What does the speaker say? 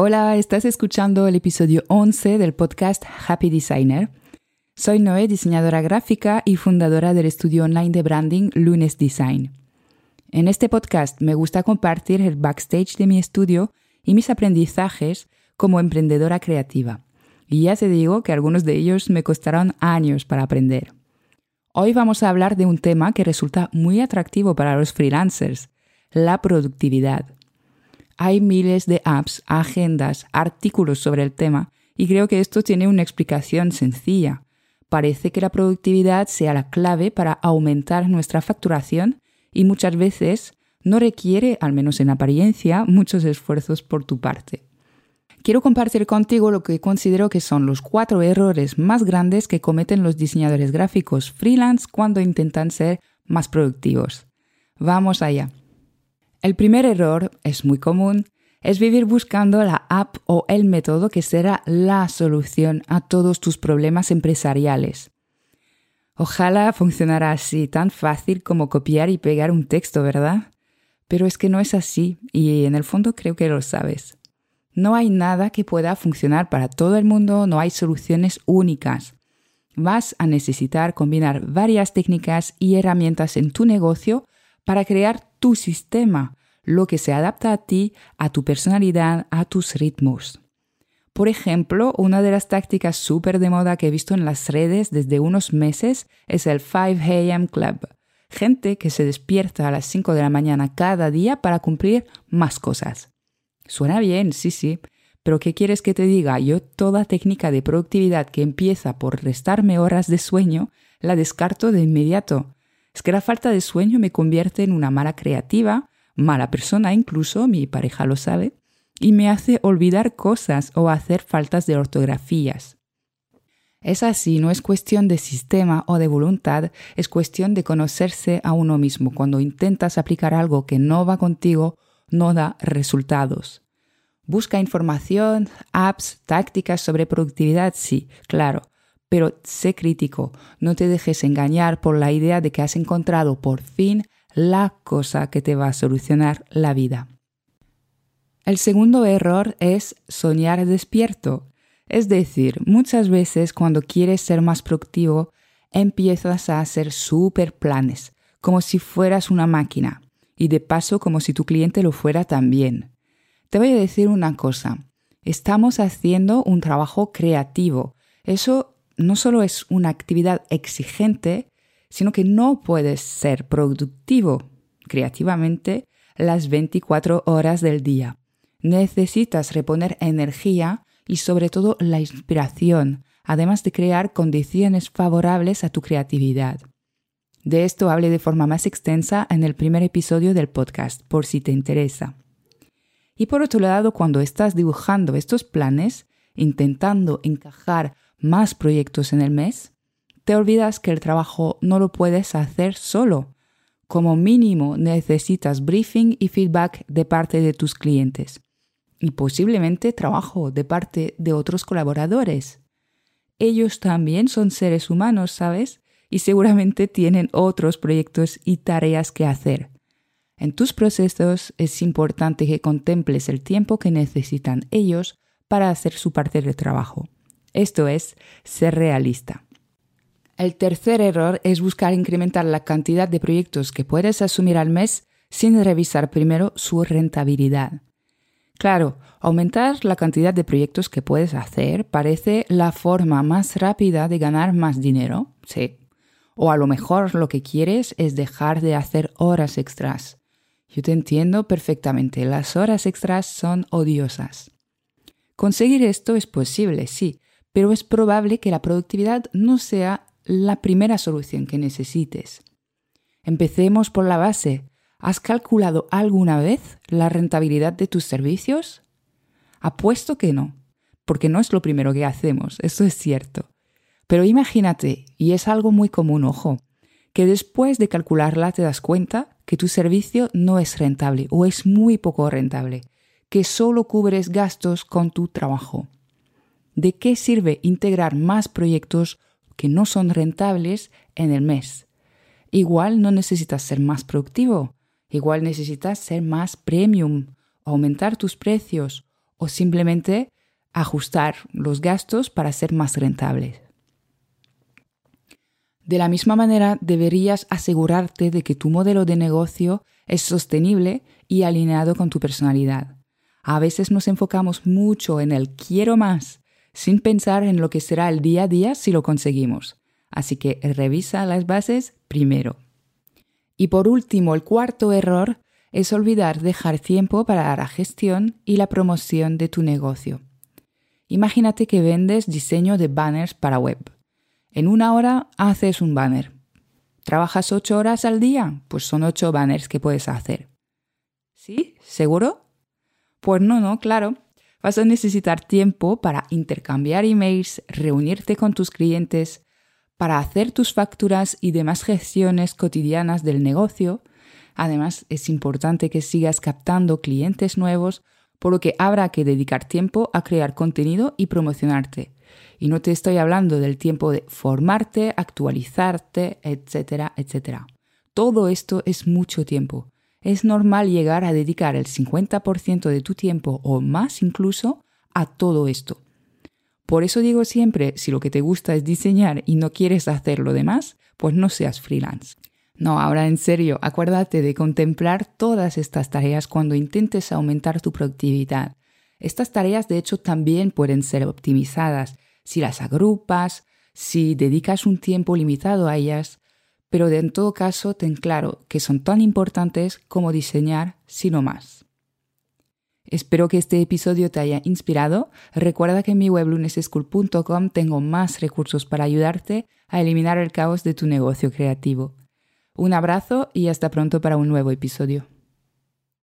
Hola, estás escuchando el episodio 11 del podcast Happy Designer. Soy Noé, diseñadora gráfica y fundadora del estudio online de branding Lunes Design. En este podcast me gusta compartir el backstage de mi estudio y mis aprendizajes como emprendedora creativa. Y ya te digo que algunos de ellos me costaron años para aprender. Hoy vamos a hablar de un tema que resulta muy atractivo para los freelancers, la productividad. Hay miles de apps, agendas, artículos sobre el tema y creo que esto tiene una explicación sencilla. Parece que la productividad sea la clave para aumentar nuestra facturación y muchas veces no requiere, al menos en apariencia, muchos esfuerzos por tu parte. Quiero compartir contigo lo que considero que son los cuatro errores más grandes que cometen los diseñadores gráficos freelance cuando intentan ser más productivos. Vamos allá. El primer error es muy común, es vivir buscando la app o el método que será la solución a todos tus problemas empresariales. Ojalá funcionara así, tan fácil como copiar y pegar un texto, ¿verdad? Pero es que no es así y en el fondo creo que lo sabes. No hay nada que pueda funcionar para todo el mundo, no hay soluciones únicas. Vas a necesitar combinar varias técnicas y herramientas en tu negocio para crear tu sistema, lo que se adapta a ti, a tu personalidad, a tus ritmos. Por ejemplo, una de las tácticas súper de moda que he visto en las redes desde unos meses es el 5 AM Club. Gente que se despierta a las 5 de la mañana cada día para cumplir más cosas. Suena bien, sí, sí, pero ¿qué quieres que te diga? Yo toda técnica de productividad que empieza por restarme horas de sueño la descarto de inmediato. Es que la falta de sueño me convierte en una mala creativa, mala persona incluso, mi pareja lo sabe, y me hace olvidar cosas o hacer faltas de ortografías. Es así, no es cuestión de sistema o de voluntad, es cuestión de conocerse a uno mismo. Cuando intentas aplicar algo que no va contigo, no da resultados. Busca información, apps, tácticas sobre productividad, sí, claro, pero sé crítico, no te dejes engañar por la idea de que has encontrado por fin la cosa que te va a solucionar la vida. El segundo error es soñar despierto. Es decir, muchas veces cuando quieres ser más productivo, empiezas a hacer super planes, como si fueras una máquina, y de paso como si tu cliente lo fuera también. Te voy a decir una cosa, estamos haciendo un trabajo creativo. Eso no solo es una actividad exigente, sino que no puedes ser productivo creativamente las 24 horas del día. Necesitas reponer energía y sobre todo la inspiración, además de crear condiciones favorables a tu creatividad. De esto hablé de forma más extensa en el primer episodio del podcast, por si te interesa. Y por otro lado, cuando estás dibujando estos planes, intentando encajar más proyectos en el mes, te olvidas que el trabajo no lo puedes hacer solo. Como mínimo necesitas briefing y feedback de parte de tus clientes y posiblemente trabajo de parte de otros colaboradores. Ellos también son seres humanos, ¿sabes? Y seguramente tienen otros proyectos y tareas que hacer. En tus procesos es importante que contemples el tiempo que necesitan ellos para hacer su parte del trabajo. Esto es ser realista. El tercer error es buscar incrementar la cantidad de proyectos que puedes asumir al mes sin revisar primero su rentabilidad. Claro, aumentar la cantidad de proyectos que puedes hacer parece la forma más rápida de ganar más dinero, sí. O a lo mejor lo que quieres es dejar de hacer horas extras. Yo te entiendo perfectamente, las horas extras son odiosas. Conseguir esto es posible, sí, pero es probable que la productividad no sea la primera solución que necesites. Empecemos por la base. ¿Has calculado alguna vez la rentabilidad de tus servicios? Apuesto que no, porque no es lo primero que hacemos, eso es cierto. Pero imagínate, y es algo muy común, ojo, que después de calcularla te das cuenta que tu servicio no es rentable o es muy poco rentable, que solo cubres gastos con tu trabajo. ¿De qué sirve integrar más proyectos que no son rentables en el mes? Igual no necesitas ser más productivo, igual necesitas ser más premium, aumentar tus precios o simplemente ajustar los gastos para ser más rentables. De la misma manera, deberías asegurarte de que tu modelo de negocio es sostenible y alineado con tu personalidad. A veces nos enfocamos mucho en el quiero más, sin pensar en lo que será el día a día si lo conseguimos. Así que revisa las bases primero. Y por último, el cuarto error es olvidar dejar tiempo para la gestión y la promoción de tu negocio. Imagínate que vendes diseño de banners para web. En una hora haces un banner. ¿Trabajas ocho horas al día? Pues son ocho banners que puedes hacer. ¿Sí? ¿Seguro? Pues no, no, claro. Vas a necesitar tiempo para intercambiar emails, reunirte con tus clientes, para hacer tus facturas y demás gestiones cotidianas del negocio. Además, es importante que sigas captando clientes nuevos por lo que habrá que dedicar tiempo a crear contenido y promocionarte. Y no te estoy hablando del tiempo de formarte, actualizarte, etcétera, etcétera. Todo esto es mucho tiempo. Es normal llegar a dedicar el 50% de tu tiempo o más incluso a todo esto. Por eso digo siempre, si lo que te gusta es diseñar y no quieres hacer lo demás, pues no seas freelance. No, ahora en serio, acuérdate de contemplar todas estas tareas cuando intentes aumentar tu productividad. Estas tareas de hecho también pueden ser optimizadas si las agrupas, si dedicas un tiempo limitado a ellas, pero en todo caso ten claro que son tan importantes como diseñar, sino más. Espero que este episodio te haya inspirado. Recuerda que en mi web luneseschool.com tengo más recursos para ayudarte a eliminar el caos de tu negocio creativo. Un abrazo y hasta pronto para un nuevo episodio.